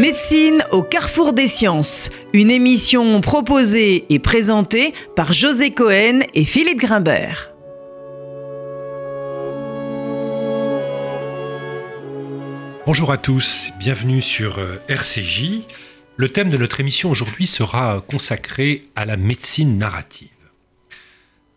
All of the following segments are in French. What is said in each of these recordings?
Médecine au carrefour des sciences, une émission proposée et présentée par José Cohen et Philippe Grimbert. Bonjour à tous, bienvenue sur euh, RCJ. Le thème de notre émission aujourd'hui sera consacré à la médecine narrative.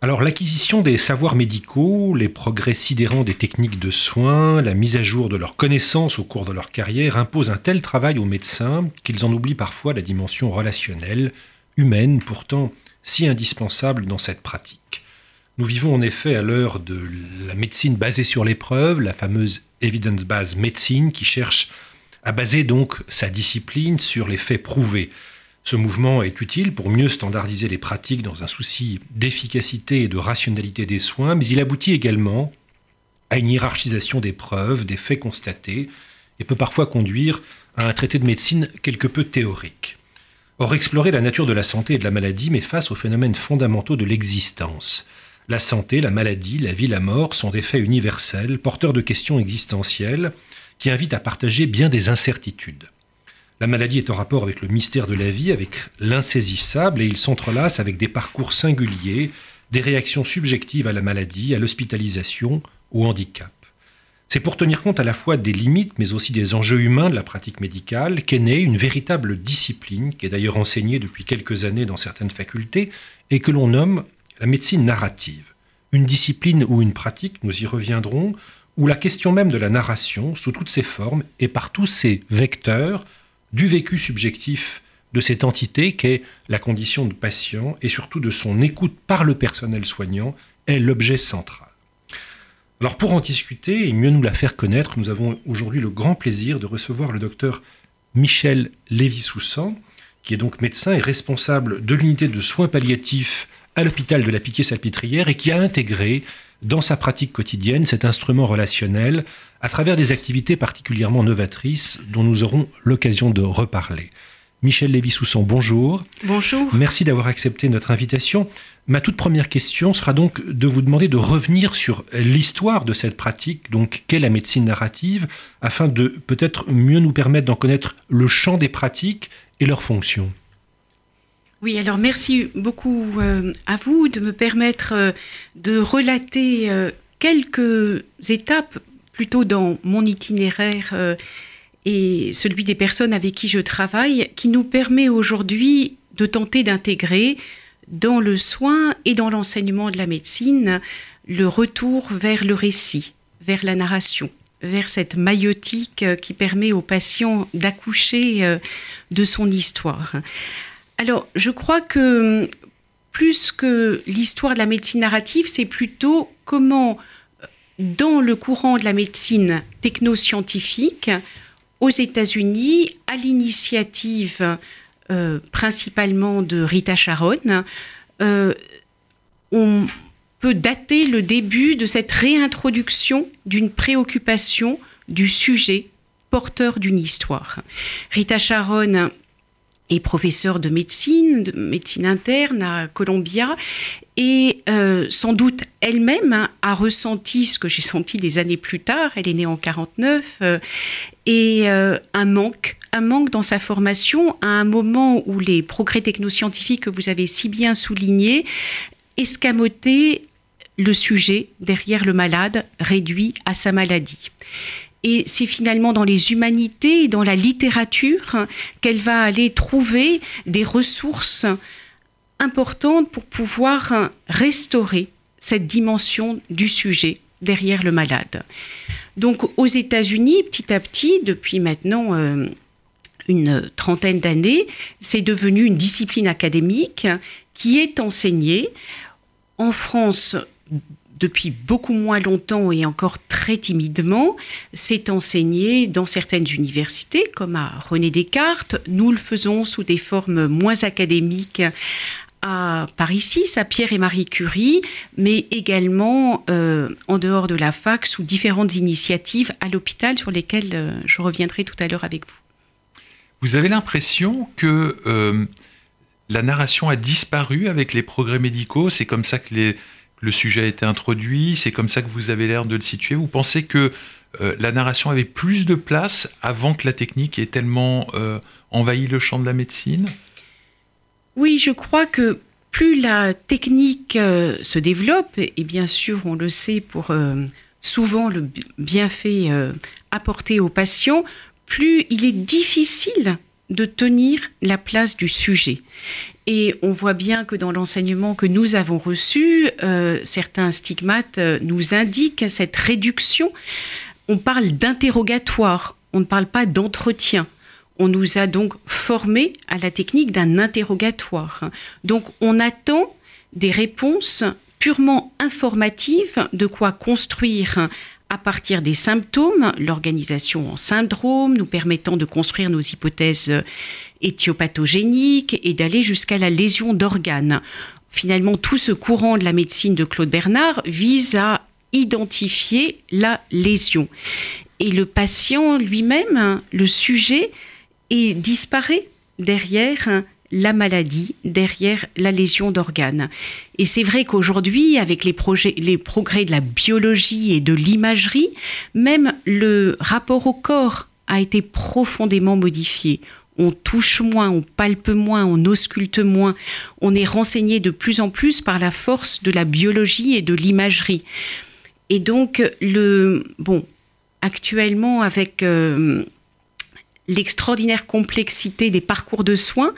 Alors l'acquisition des savoirs médicaux, les progrès sidérants des techniques de soins, la mise à jour de leurs connaissances au cours de leur carrière imposent un tel travail aux médecins qu'ils en oublient parfois la dimension relationnelle, humaine, pourtant si indispensable dans cette pratique. Nous vivons en effet à l'heure de la médecine basée sur l'épreuve, la fameuse evidence-based médecine qui cherche à baser donc sa discipline sur les faits prouvés. Ce mouvement est utile pour mieux standardiser les pratiques dans un souci d'efficacité et de rationalité des soins, mais il aboutit également à une hiérarchisation des preuves, des faits constatés, et peut parfois conduire à un traité de médecine quelque peu théorique. Or, explorer la nature de la santé et de la maladie met face aux phénomènes fondamentaux de l'existence. La santé, la maladie, la vie, la mort sont des faits universels, porteurs de questions existentielles, qui invitent à partager bien des incertitudes. La maladie est en rapport avec le mystère de la vie, avec l'insaisissable, et il s'entrelace avec des parcours singuliers, des réactions subjectives à la maladie, à l'hospitalisation, au handicap. C'est pour tenir compte à la fois des limites, mais aussi des enjeux humains de la pratique médicale qu'est née une véritable discipline, qui est d'ailleurs enseignée depuis quelques années dans certaines facultés, et que l'on nomme la médecine narrative. Une discipline ou une pratique, nous y reviendrons, où la question même de la narration, sous toutes ses formes et par tous ses vecteurs, du vécu subjectif de cette entité qu'est la condition de patient et surtout de son écoute par le personnel soignant est l'objet central. Alors pour en discuter et mieux nous la faire connaître, nous avons aujourd'hui le grand plaisir de recevoir le docteur Michel Lévy-Soussan, qui est donc médecin et responsable de l'unité de soins palliatifs à l'hôpital de la Piquet-Salpêtrière et qui a intégré dans sa pratique quotidienne cet instrument relationnel à travers des activités particulièrement novatrices dont nous aurons l'occasion de reparler. Michel Lévy-Soussan, bonjour. Bonjour. Merci d'avoir accepté notre invitation. Ma toute première question sera donc de vous demander de revenir sur l'histoire de cette pratique, donc qu'est la médecine narrative, afin de peut-être mieux nous permettre d'en connaître le champ des pratiques et leurs fonctions? Oui, alors merci beaucoup euh, à vous de me permettre euh, de relater euh, quelques étapes plutôt dans mon itinéraire euh, et celui des personnes avec qui je travaille, qui nous permet aujourd'hui de tenter d'intégrer dans le soin et dans l'enseignement de la médecine le retour vers le récit, vers la narration, vers cette maïotique euh, qui permet au patient d'accoucher euh, de son histoire. Alors, je crois que plus que l'histoire de la médecine narrative, c'est plutôt comment dans le courant de la médecine technoscientifique aux États-Unis, à l'initiative euh, principalement de Rita Sharon, euh, on peut dater le début de cette réintroduction d'une préoccupation du sujet porteur d'une histoire. Rita Sharon est professeure de médecine, de médecine interne à Columbia, et euh, sans doute elle-même hein, a ressenti ce que j'ai senti des années plus tard, elle est née en 49, euh, et euh, un manque, un manque dans sa formation à un moment où les progrès technoscientifiques que vous avez si bien soulignés escamotaient le sujet derrière le malade réduit à sa maladie. Et c'est finalement dans les humanités, dans la littérature, qu'elle va aller trouver des ressources importante pour pouvoir restaurer cette dimension du sujet derrière le malade. Donc aux États-Unis, petit à petit, depuis maintenant euh, une trentaine d'années, c'est devenu une discipline académique qui est enseignée en France depuis beaucoup moins longtemps et encore très timidement, c'est enseigné dans certaines universités, comme à René Descartes. Nous le faisons sous des formes moins académiques à Paris 6, à Pierre et Marie Curie, mais également euh, en dehors de la fac sous différentes initiatives à l'hôpital sur lesquelles euh, je reviendrai tout à l'heure avec vous. Vous avez l'impression que euh, la narration a disparu avec les progrès médicaux? C'est comme ça que le sujet a été introduit C'est comme ça que vous avez l'air de le situer. Vous pensez que la narration avait plus de place avant que la technique ait tellement envahi le champ de la médecine? Oui, je crois que plus la technique se développe, et bien sûr on le sait pour souvent le bienfait apporté aux patients, plus il est difficile de tenir la place du sujet. Et on voit bien que dans l'enseignement que nous avons reçu, euh, certains stigmates euh, nous indiquent cette réduction. On parle d'interrogatoire, on ne parle pas d'entretien. On nous a donc formés à la technique d'un interrogatoire. Donc on attend des réponses purement informatives, de quoi construire à partir des symptômes, l'organisation en syndrome, nous permettant de construire nos hypothèses éthiopathogéniques et d'aller jusqu'à la lésion d'organes. Finalement, tout ce courant de la médecine de Claude Bernard vise à identifier la lésion. Et le patient lui-même, le sujet, est disparaît derrière la maladie derrière la lésion d'organes. Et c'est vrai qu'aujourd'hui, avec les, progrès de la biologie et de l'imagerie, même le rapport au corps a été profondément modifié. On touche moins, on palpe moins, on ausculte moins. On est renseigné de plus en plus par la force de la biologie et de l'imagerie. Et donc, le, bon, actuellement, avec euh, l'extraordinaire complexité des parcours de soins,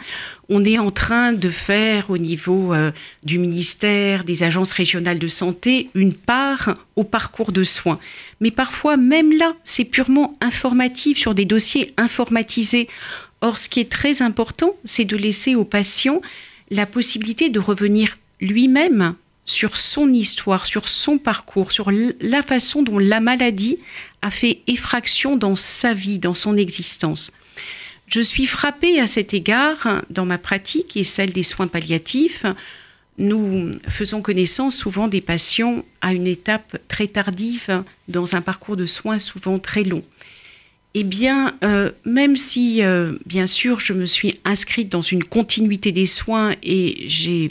on est en train de faire au niveau euh, du ministère, des agences régionales de santé, une part au parcours de soins. Mais parfois, même là, c'est purement informatif sur des dossiers informatisés. Or, ce qui est très important, c'est de laisser au patient la possibilité de revenir lui-même sur son histoire, sur son parcours, sur la façon dont la maladie a fait effraction dans sa vie, dans son existence. Je suis frappée à cet égard dans ma pratique et celle des soins palliatifs. Nous faisons connaissance souvent des patients à une étape très tardive dans un parcours de soins souvent très long. Eh bien, euh, même si, euh, bien sûr, je me suis inscrite dans une continuité des soins et j'ai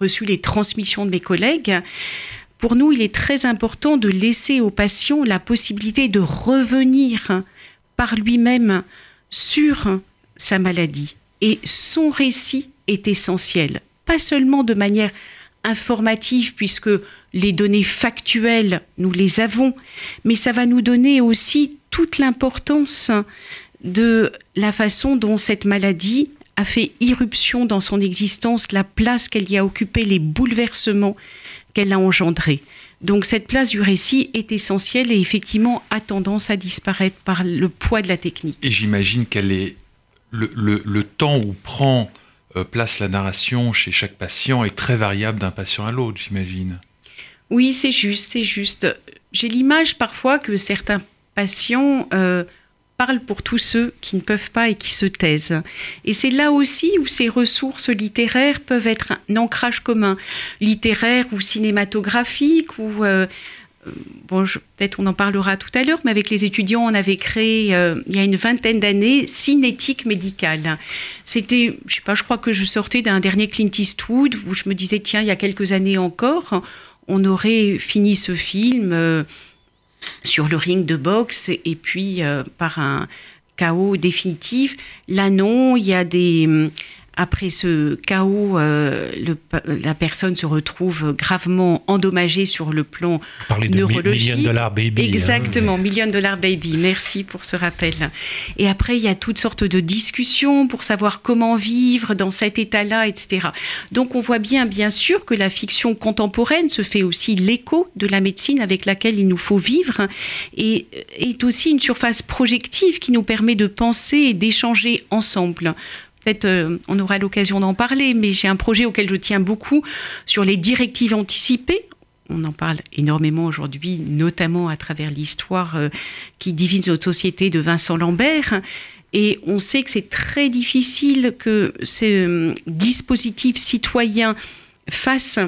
reçu les transmissions de mes collègues, pour nous, il est très important de laisser au patient la possibilité de revenir par lui-même sur sa maladie. Et son récit est essentiel, pas seulement de manière informative, puisque les données factuelles, nous les avons, mais ça va nous donner aussi toute l'importance de la façon dont cette maladie a fait irruption dans son existence, la place qu'elle y a occupée, les bouleversements qu'elle a engendrés. Donc cette place du récit est essentielle et effectivement a tendance à disparaître par le poids de la technique. Et j'imagine qu'elle est le, temps où prend euh, place la narration chez chaque patient est très variable d'un patient à l'autre, j'imagine. Oui, c'est juste, c'est juste. J'ai l'image parfois que certains patients euh, parle pour tous ceux qui ne peuvent pas et qui se taisent. Et c'est là aussi où ces ressources littéraires peuvent être un ancrage commun, littéraire ou cinématographique ou euh, euh, bon, peut-être on en parlera tout à l'heure, mais avec les étudiants, on avait créé euh, il y a une vingtaine d'années Cinétique médicale. C'était, je sais pas, je crois que je sortais d'un dernier Clint Eastwood où je me disais tiens, il y a quelques années encore, on aurait fini ce film sur le ring de boxe et puis euh, par un chaos définitif. Là non, il y a des après ce chaos, euh, la personne se retrouve gravement endommagée sur le plan Parler neurologique. De million dollar baby. Hein. Exactement, million dollar baby. Merci pour ce rappel. Et après, il y a toutes sortes de discussions pour savoir comment vivre dans cet état-là, etc. Donc, on voit bien, bien sûr, que la fiction contemporaine se fait aussi l'écho de la médecine avec laquelle il nous faut vivre et est aussi une surface projective qui nous permet de penser et d'échanger ensemble. Peut-être euh, on aura l'occasion d'en parler, mais j'ai un projet auquel je tiens beaucoup sur les directives anticipées. On en parle énormément aujourd'hui, notamment à travers l'histoire euh, qui divise notre société de Vincent Lambert. Et on sait que c'est très difficile que ces euh, dispositifs citoyens fassent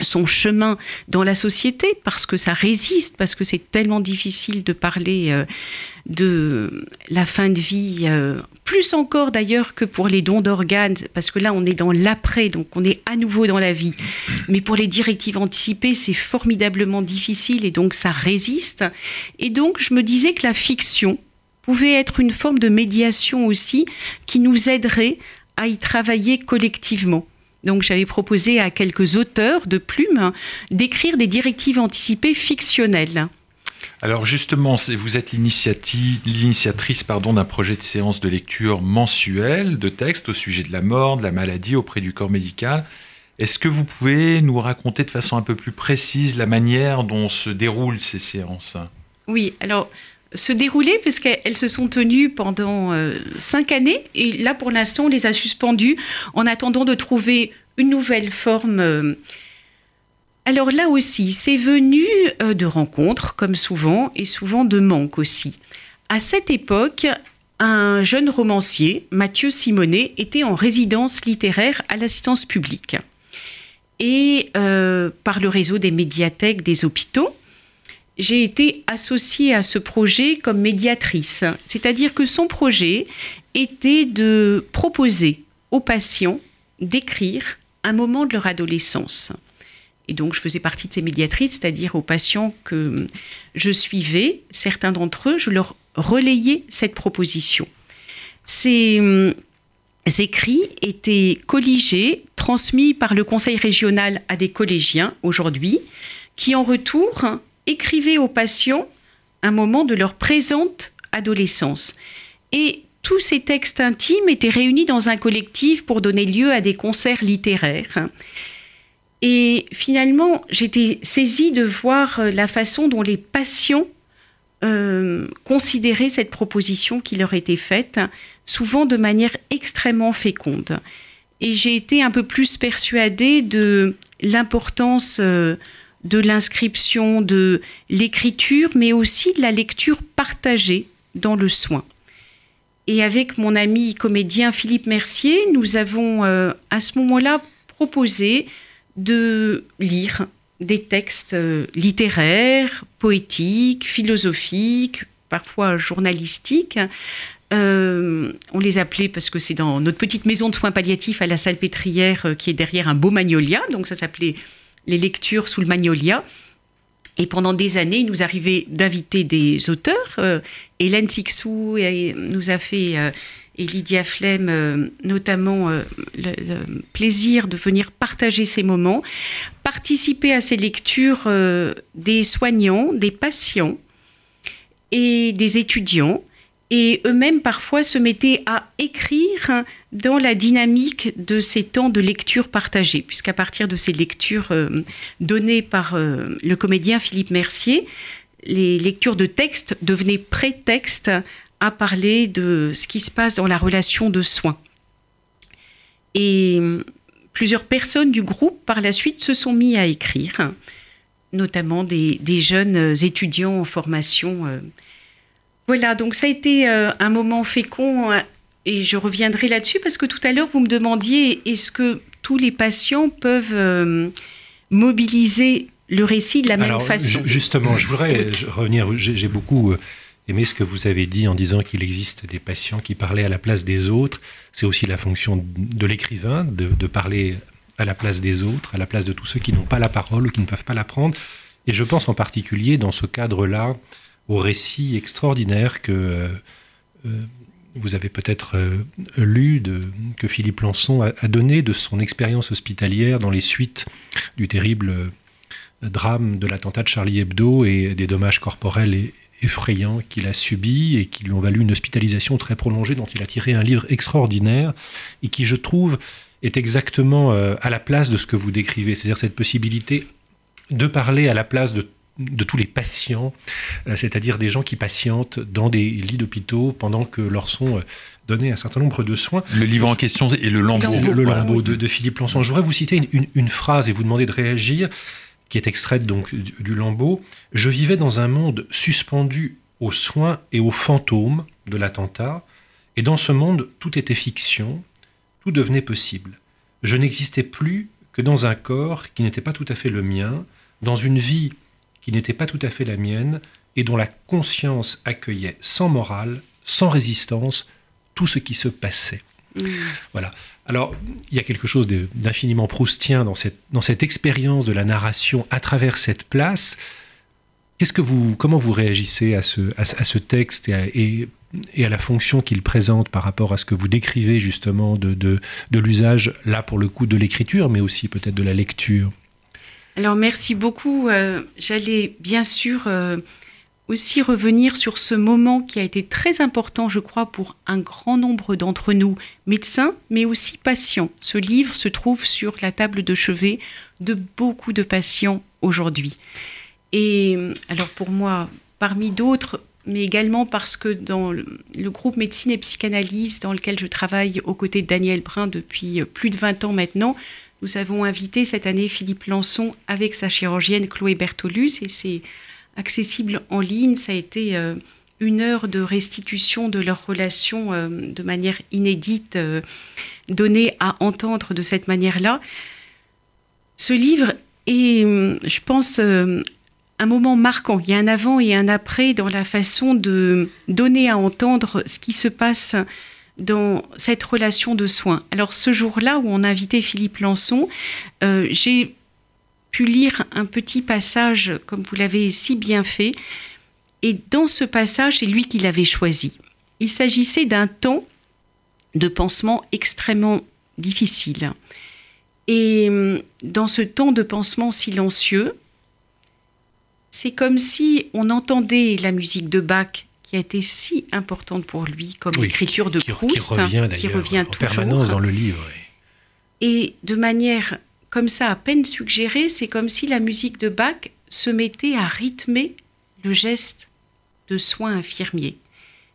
son chemin dans la société parce que ça résiste, parce que c'est tellement difficile de parler de la fin de vie plus encore d'ailleurs que pour les dons d'organes, parce que là on est dans l'après, donc on est à nouveau dans la vie. Mais pour les directives anticipées, c'est formidablement difficile et donc ça résiste. Et donc je me disais que la fiction pouvait être une forme de médiation aussi qui nous aiderait à y travailler collectivement. Donc j'avais proposé à quelques auteurs de plumes d'écrire des directives anticipées fictionnelles. Alors justement, vous êtes l'initiatrice d'un projet de séance de lecture mensuelle de textes au sujet de la mort, de la maladie auprès du corps médical. Est-ce que vous pouvez nous raconter de façon un peu plus précise la manière dont se déroulent ces séances? Oui, alors se dérouler puisqu'elles se sont tenues pendant euh, cinq années et là pour l'instant on les a suspendues en attendant de trouver une nouvelle forme. Euh, alors là aussi, c'est venu euh, de rencontres, comme souvent, et souvent de manques aussi. À cette époque, un jeune romancier, Mathieu Simonet, était en résidence littéraire à l'assistance publique. Et euh, par le réseau des médiathèques des hôpitaux, j'ai été associée à ce projet comme médiatrice. C'est-à-dire que son projet était de proposer aux patients d'écrire un moment de leur adolescence. Et donc, je faisais partie de ces médiatrices, c'est-à-dire aux patients que je suivais, certains d'entre eux, je leur relayais cette proposition. Ces écrits étaient colligés, transmis par le conseil régional à des collégiens aujourd'hui, qui en retour écrivaient aux patients un moment de leur présente adolescence. Et tous ces textes intimes étaient réunis dans un collectif pour donner lieu à des concerts littéraires. Et finalement, j'étais saisie de voir euh, la façon dont les patients euh, considéraient cette proposition qui leur était faite, souvent de manière extrêmement féconde. Et j'ai été un peu plus persuadée de l'importance euh, de l'inscription, de l'écriture, mais aussi de la lecture partagée dans le soin. Et avec mon ami comédien Philippe Mercier, nous avons à ce moment-là proposé de lire des textes euh, littéraires, poétiques, philosophiques, parfois journalistiques. Euh, on les appelait parce que c'est dans notre petite maison de soins palliatifs à la salle pétrière euh, qui est derrière un beau magnolia, donc ça s'appelait les lectures sous le magnolia. Et pendant des années, il nous arrivait d'inviter des auteurs. Hélène Sixou nous a fait et Lydia Flem, euh, notamment euh, le, plaisir de venir partager ces moments, participer à ces lectures euh, des soignants, des patients et des étudiants, et eux-mêmes parfois se mettaient à écrire dans la dynamique de ces temps de lecture partagée, puisqu'à partir de ces lectures données par le comédien Philippe Mercier, les lectures de textes devenaient prétextes à parler de ce qui se passe dans la relation de soins. Et plusieurs personnes du groupe, par la suite, se sont mis à écrire, notamment des, jeunes étudiants en formation. Euh. Voilà, donc ça a été euh, un moment fécond hein, et je reviendrai là-dessus parce que tout à l'heure, vous me demandiez est-ce que tous les patients peuvent euh, mobiliser le récit de la même façon? Justement, je voudrais revenir, j'ai beaucoup aimé ce que vous avez dit en disant qu'il existe des patients qui parlaient à la place des autres. C'est aussi la fonction de l'écrivain de, parler à la place des autres, à la place de tous ceux qui n'ont pas la parole ou qui ne peuvent pas la prendre. Et je pense en particulier dans ce cadre-là au récit extraordinaire que euh, euh, vous avez peut-être euh, lu, que Philippe Lançon a, a, donné de son expérience hospitalière dans les suites du terrible drame de l'attentat de Charlie Hebdo et des dommages corporels et, effrayants qu'il a subis et qui lui ont valu une hospitalisation très prolongée dont il a tiré un livre extraordinaire et qui, je trouve, est exactement euh, à la place de ce que vous décrivez, c'est-à-dire cette possibilité de parler à la place de, tous les patients, euh, c'est-à-dire des gens qui patientent dans des lits d'hôpitaux pendant que leur sont euh, donnés un certain nombre de soins. Le livre en question est le Lambeau. Le, le Lambeau de, Philippe Lançon. Je voudrais vous citer une phrase et vous demander de réagir qui est extraite donc du, lambeau, je vivais dans un monde suspendu aux soins et aux fantômes de l'attentat, et dans ce monde tout était fiction, tout devenait possible. Je n'existais plus que dans un corps qui n'était pas tout à fait le mien, dans une vie qui n'était pas tout à fait la mienne, et dont la conscience accueillait sans morale, sans résistance, tout ce qui se passait. Mmh. Voilà. Alors, il y a quelque chose d'infiniment proustien dans cette, dans cette expérience de la narration à travers cette place. Qu'est-ce que vous, comment vous réagissez à ce, à, ce texte et et, à la fonction qu'il présente par rapport à ce que vous décrivez justement de, de, de l'usage, là pour le coup, de l'écriture, mais aussi peut-être de la lecture? Alors, merci beaucoup. Euh, j'allais bien sûr euh, aussi revenir sur ce moment qui a été très important, je crois, pour un grand nombre d'entre nous, médecins, mais aussi patients. Ce livre se trouve sur la table de chevet de beaucoup de patients aujourd'hui. Et alors pour moi, parmi d'autres, mais également parce que dans le groupe médecine et psychanalyse dans lequel je travaille aux côtés de Daniel Brun depuis plus de 20 ans maintenant, nous avons invité cette année Philippe Lançon avec sa chirurgienne Chloé Bertolus et c'est accessible en ligne. Ça a été euh, une heure de restitution de leur relation euh, de manière inédite, euh, donnée à entendre de cette manière-là. Ce livre est, je pense, un moment marquant. Il y a un avant et un après dans la façon de donner à entendre ce qui se passe dans cette relation de soins. Alors ce jour-là où on a invité Philippe Lançon, j'ai pu lire un petit passage, comme vous l'avez si bien fait, et dans ce passage, c'est lui qui l'avait choisi. Il s'agissait d'un temps de pansement extrêmement difficile. Et hum, dans ce temps de pansement silencieux, c'est comme si on entendait la musique de Bach qui a été si importante pour lui comme l'écriture de Proust, qui revient, qui revient en permanence dans le livre. Et de manière comme ça à peine suggéré, c'est comme si la musique de Bach se mettait à rythmer le geste de soins infirmiers.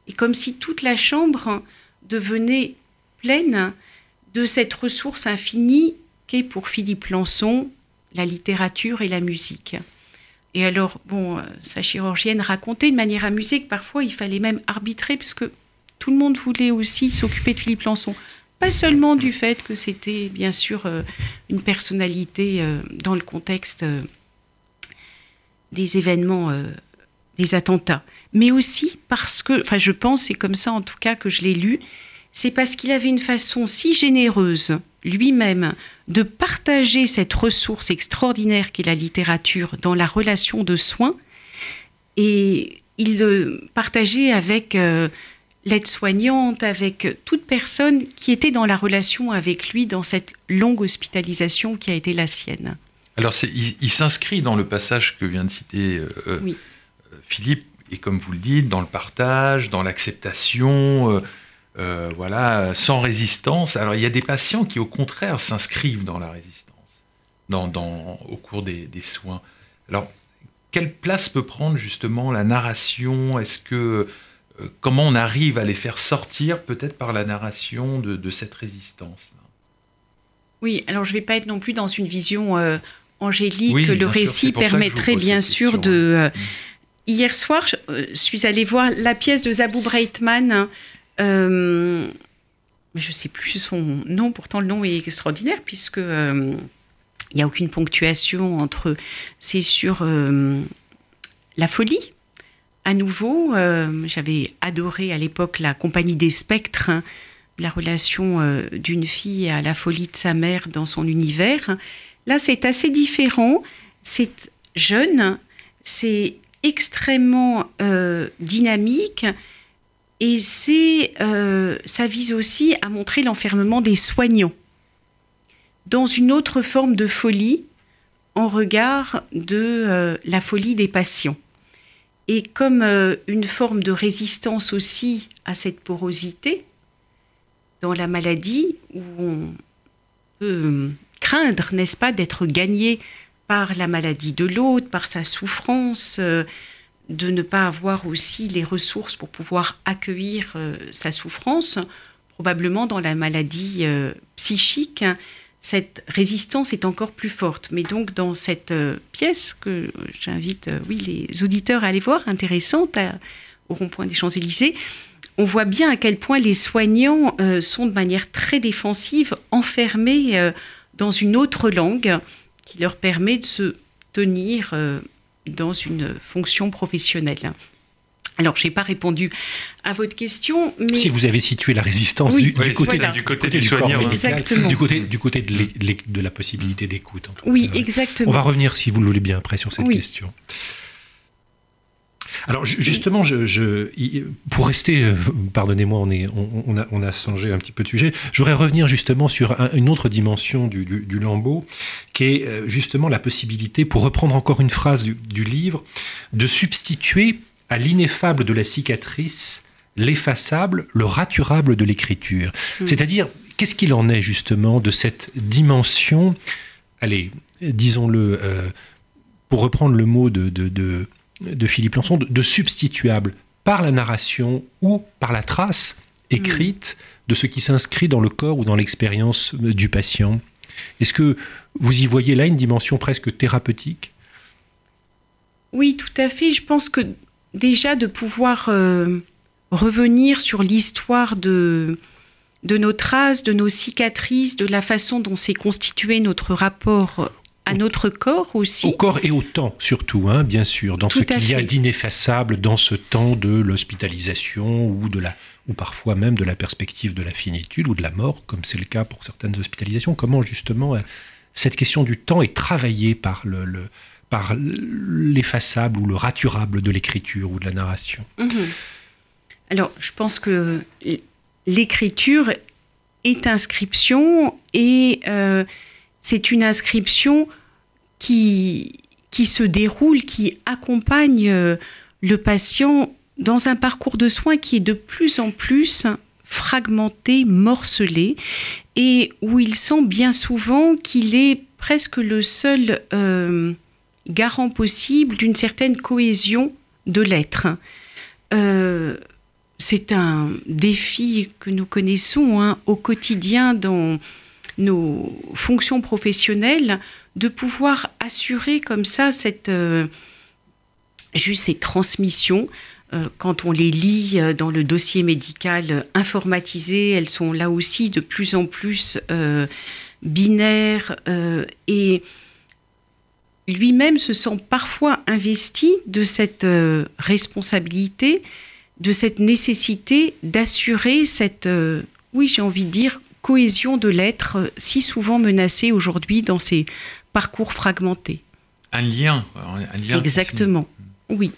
Et comme si toute la chambre devenait pleine de cette ressource infinie qu'est pour Philippe Lançon la littérature et la musique. Et alors, bon, euh, sa chirurgienne racontait de manière amusée que parfois il fallait même arbitrer, puisque tout le monde voulait aussi s'occuper de Philippe Lançon. Pas seulement du fait que c'était bien sûr euh, une personnalité euh, dans le contexte euh, des événements, des attentats, mais aussi parce que, enfin je pense, c'est comme ça en tout cas que je l'ai lu, c'est parce qu'il avait une façon si généreuse lui-même de partager cette ressource extraordinaire qu'est la littérature dans la relation de soins, et il le partageait avec l'aide-soignante, avec toute personne qui était dans la relation avec lui dans cette longue hospitalisation qui a été la sienne. Alors il, s'inscrit dans le passage que vient de citer euh, euh, Philippe, et comme vous le dites, dans le partage, dans l'acceptation, euh, voilà, sans résistance. Alors il y a des patients qui au contraire s'inscrivent dans la résistance dans, au cours des, des soins. Alors quelle place peut prendre justement la narration? Est-ce que comment on arrive à les faire sortir peut-être par la narration de, cette résistance Oui, alors je ne vais pas être non plus dans une vision euh, angélique. le récit permettrait bien sûr de... Euh, hier soir, je, suis allée voir la pièce de Zabou Breitman. je ne sais plus son nom, pourtant le nom est extraordinaire puisque il n'y a aucune ponctuation entre... C'est sur la folie à nouveau, euh, j'avais adoré à l'époque la compagnie des spectres, hein, la relation euh, d'une fille à la folie de sa mère dans son univers. Là, c'est assez différent. C'est jeune, c'est extrêmement euh, dynamique et ça vise aussi à montrer l'enfermement des soignants dans une autre forme de folie en regard de la folie des patients. Et comme euh, une forme de résistance aussi à cette porosité dans la maladie, où on peut euh, craindre, n'est-ce pas, d'être gagné par la maladie de l'autre, par sa souffrance, euh, de ne pas avoir aussi les ressources pour pouvoir accueillir sa souffrance, probablement dans la maladie psychique cette résistance est encore plus forte. Mais donc dans cette euh, pièce que j'invite euh, oui, les auditeurs à aller voir, intéressante, au rond-point des Champs-Élysées, on voit bien à quel point les soignants euh, sont de manière très défensive, enfermés dans une autre langue qui leur permet de se tenir dans une fonction professionnelle. Alors, je n'ai pas répondu à votre question, mais... Si vous avez situé la résistance Oui, du, côté, voilà. du, du côté du du corps soignant, hein. médical, Exactement. du côté, du côté de, la possibilité d'écoute. Oui, cas. exactement. On va revenir, si vous le voulez bien, après sur cette Oui. question. Alors ju- justement, je, pour rester, euh, pardonnez-moi, on, est, on, on a, on a changé un petit peu de sujet. Je voudrais revenir justement sur un- une autre dimension du, du, du lambeau, qui est euh, justement la possibilité, pour reprendre encore une phrase du, du livre, de substituer à l'ineffable de la cicatrice l'effaçable, le raturable de l'écriture. Mm. C'est-à-dire, qu'est-ce qu'il en est justement de cette dimension, allez, disons-le, euh, pour reprendre le mot de, de, de, de Philippe Lançon, de, substituable par la narration ou par la trace écrite de ce qui s'inscrit dans le corps ou dans l'expérience euh, du patient. Est-ce que vous y voyez là une dimension presque thérapeutique? Oui, tout à fait. Je pense que déjà de pouvoir euh, revenir sur l'histoire de, de nos traces, de nos cicatrices, de la façon dont s'est constitué notre rapport à notre corps aussi. Au corps et au temps, surtout, hein, bien sûr, dans ce Tout qu'il y a d'ineffaçable dans ce temps de l'hospitalisation ou, de la, ou parfois même de la perspective de la finitude ou de la mort, comme c'est le cas pour certaines hospitalisations. Comment justement euh, cette question du temps est travaillée par le, le- par l'effaçable ou le raturable de l'écriture ou de la narration. Mhm. Alors, je pense que l'écriture est inscription et euh, c'est une inscription qui, qui se déroule, qui accompagne euh, le patient dans un parcours de soins qui est de plus en plus fragmenté, morcelé, et où il sent bien souvent qu'il est presque le seul euh, garant possible d'une certaine cohésion de l'être. Euh, c'est un défi que nous connaissons hein, au quotidien dans nos fonctions professionnelles de pouvoir assurer comme ça cette euh, ces transmissions euh, quand on les lit dans le dossier médical informatisé elles sont là aussi de plus en plus binaires et lui-même se sent parfois investi de cette euh, responsabilité de cette nécessité d'assurer cette, euh, oui, j'ai envie de dire, cohésion de l'être euh, si souvent menacée aujourd'hui dans ces parcours fragmentés. Un lien. Un lien Exactement. Oui.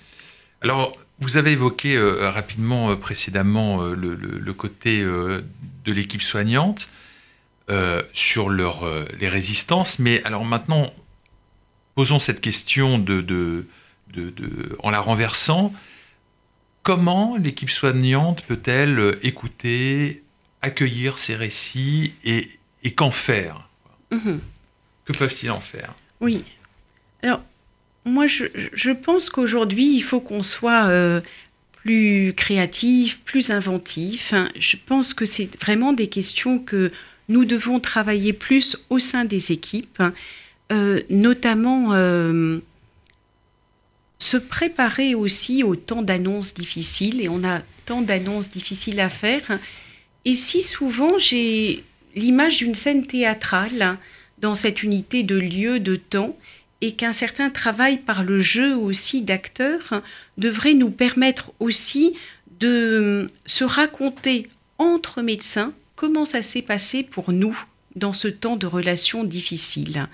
Alors, vous avez évoqué rapidement précédemment le, le- le côté de l'équipe soignante sur leur, les résistances, mais alors maintenant, posons cette question de, de- de- de- en la renversant. Comment l'équipe soignante peut-elle euh, écouter, accueillir ces récits et, et qu'en faire? Mhm. Que peuvent-ils en faire? Oui. Alors, moi, je, je pense qu'aujourd'hui, il faut qu'on soit euh, plus créatif, plus inventif. Hein, Je pense que c'est vraiment des questions que nous devons travailler plus au sein des équipes, hein, euh, notamment euh, se préparer aussi au temps d'annonces difficiles. Et on a tant d'annonces difficiles à faire. Et si souvent j'ai l'image d'une scène théâtrale, dans cette unité de lieu, de temps, et qu'un certain travail par le jeu aussi d'acteurs devrait nous permettre aussi de hum, se raconter entre médecins comment ça s'est passé pour nous dans ce temps de relations difficiles.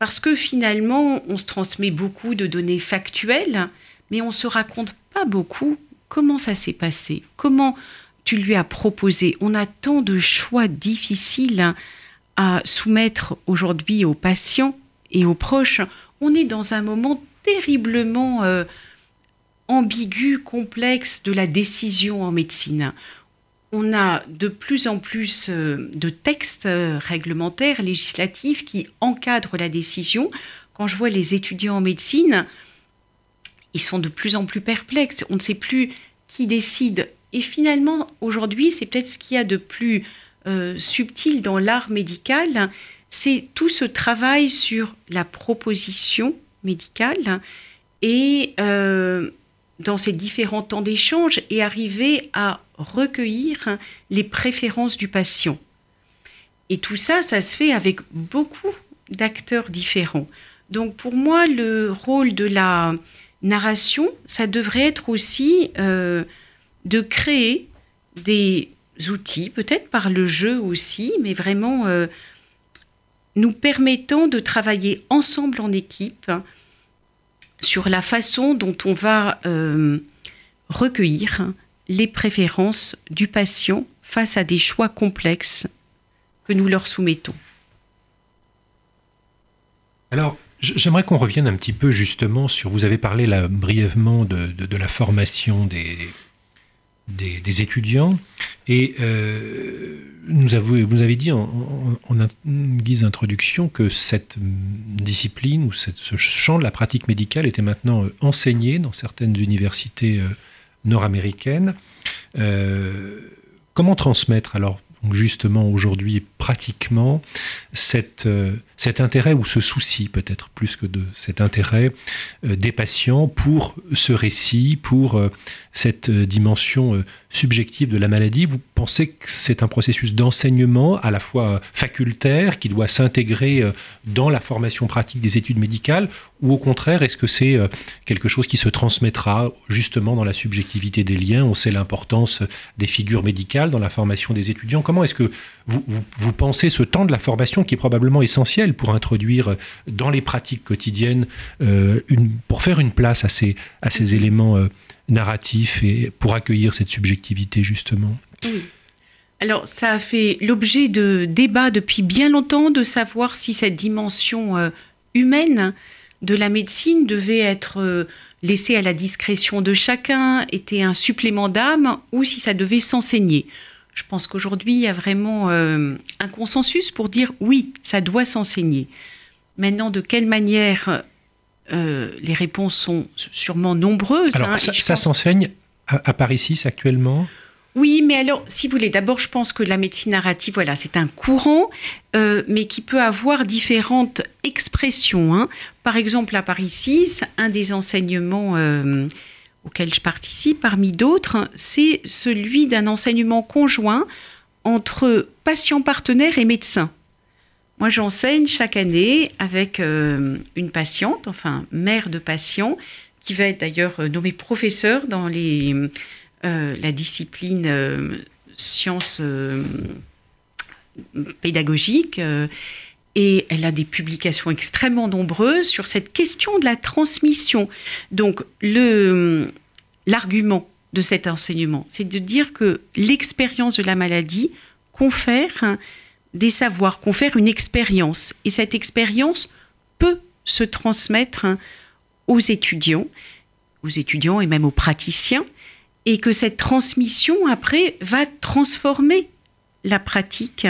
Parce que finalement, on se transmet beaucoup de données factuelles, mais on ne se raconte pas beaucoup comment ça s'est passé, comment tu lui as proposé. On a tant de choix difficiles à soumettre aujourd'hui aux patients et aux proches, on est dans un moment terriblement euh, ambigu, complexe de la décision en médecine. On a de plus en plus euh, de textes euh, réglementaires, législatifs qui encadrent la décision. Quand je vois les étudiants en médecine, ils sont de plus en plus perplexes. On ne sait plus qui décide. Et finalement, aujourd'hui, c'est peut-être ce qu'il y a de plus euh, subtil dans l'art médical, c'est tout ce travail sur la proposition médicale et dans ces différents temps d'échange et arriver à recueillir les préférences du patient. Et tout ça, ça se fait avec beaucoup d'acteurs différents. Donc pour moi, le rôle de la narration, ça devrait être aussi de créer des outils, peut-être par le jeu aussi, mais vraiment nous permettant de travailler ensemble en équipe sur la façon dont on va euh, recueillir les préférences du patient face à des choix complexes que nous leur soumettons. Alors, j'aimerais qu'on revienne un petit peu justement sur, vous avez parlé là brièvement de, la formation des, des, étudiants, et euh, nous vous avez dit en, guise d'introduction que cette discipline ou ce champ de la pratique médicale était maintenant euh, enseigné dans certaines universités euh, nord-américaines. Comment transmettre alors justement aujourd'hui pratiquement cette, cet intérêt ou ce souci peut-être plus que de cet intérêt des patients pour ce récit, pour cette dimension subjective de la maladie, vous pensez que c'est un processus d'enseignement à la fois facultaire qui doit s'intégrer euh, dans la formation pratique des études médicales ou au contraire est-ce que c'est euh, quelque chose qui se transmettra justement dans la subjectivité des liens? On sait l'importance des figures médicales dans la formation des étudiants. Comment est-ce que vous, vous, pensez ce temps de la formation qui est probablement essentiel pour introduire dans les pratiques quotidiennes, euh, une, pour faire une place à ces, à ces éléments narratif et pour accueillir cette subjectivité justement. Alors ça a fait l'objet de débats depuis bien longtemps de savoir si cette dimension euh, humaine de la médecine devait être euh, laissée à la discrétion de chacun, était un supplément d'âme ou si ça devait s'enseigner. Je pense qu'aujourd'hui, il y a vraiment euh, un consensus pour dire oui, ça doit s'enseigner. Maintenant, de quelle manière euh, les réponses sont sûrement nombreuses. Alors, hein, ça, s'enseigne à, Paris 6 actuellement? Oui, mais alors, si vous voulez, d'abord, je pense que la médecine narrative, voilà, c'est un courant, euh, mais qui peut avoir différentes expressions. Hein. Par exemple, à Paris 6, un des enseignements euh, auxquels je participe, parmi d'autres, c'est celui d'un enseignement conjoint entre patients partenaires et médecins. Moi, j'enseigne chaque année avec euh, une patiente, enfin mère de patient, qui va être d'ailleurs euh, nommée professeur dans euh, la discipline sciences pédagogiques. Et elle a des publications extrêmement nombreuses sur cette question de la transmission. Donc, l'argument de cet enseignement, c'est de dire que l'expérience de la maladie confère des savoirs, confère une expérience. Et cette expérience peut se transmettre aux étudiants, aux étudiants et même aux praticiens, et que cette transmission, après, va transformer la pratique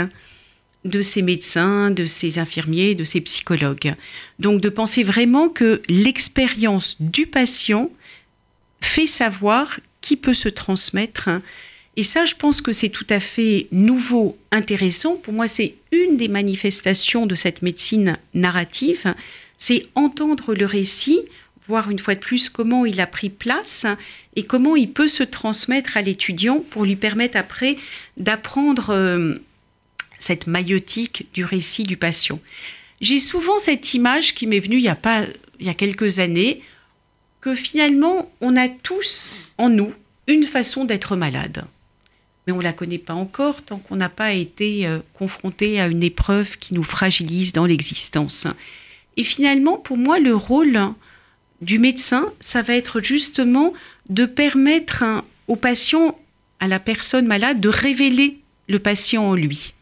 de ces médecins, de ces infirmiers, de ces psychologues. Donc de penser vraiment que l'expérience du patient fait savoir qui peut se transmettre et ça, je pense que c'est tout à fait nouveau, intéressant. Pour moi, c'est une des manifestations de cette médecine narrative. C'est entendre le récit, voir une fois de plus comment il a pris place et comment il peut se transmettre à l'étudiant pour lui permettre après d'apprendre euh, cette maïotique du récit du patient. J'ai souvent cette image qui m'est venue il y a pas il y a quelques années que finalement on a tous en nous une façon d'être malade mais on la connaît pas encore tant qu'on n'a pas été euh, confronté à une épreuve qui nous fragilise dans l'existence. Et finalement, pour moi, le rôle du médecin, ça va être justement de permettre au patient, à la personne malade, de révéler le patient en lui.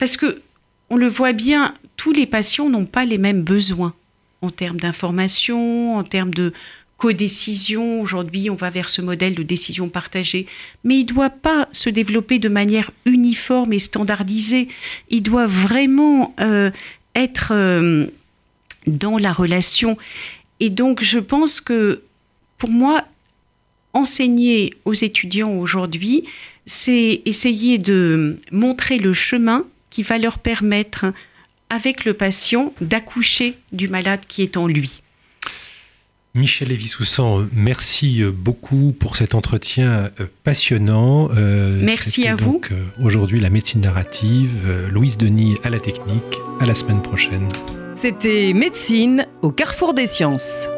Parce que, on le voit bien, tous les patients n'ont pas les mêmes besoins en termes d'information, en termes de, codécision. Aujourd'hui, on va vers ce modèle de décision partagée. Mais il ne doit pas se développer de manière uniforme et standardisée. Il doit vraiment euh, être euh, dans la relation. Et donc, je pense que pour moi, enseigner aux étudiants aujourd'hui, c'est essayer de montrer le chemin qui va leur permettre, avec le patient, d'accoucher du malade qui est en lui. Michel Lévy-Soussan, merci beaucoup pour cet entretien euh, passionnant. Euh, merci à vous. Euh, aujourd'hui, la médecine narrative, Louise Denis à la technique. À la semaine prochaine. C'était Médecine au carrefour des sciences.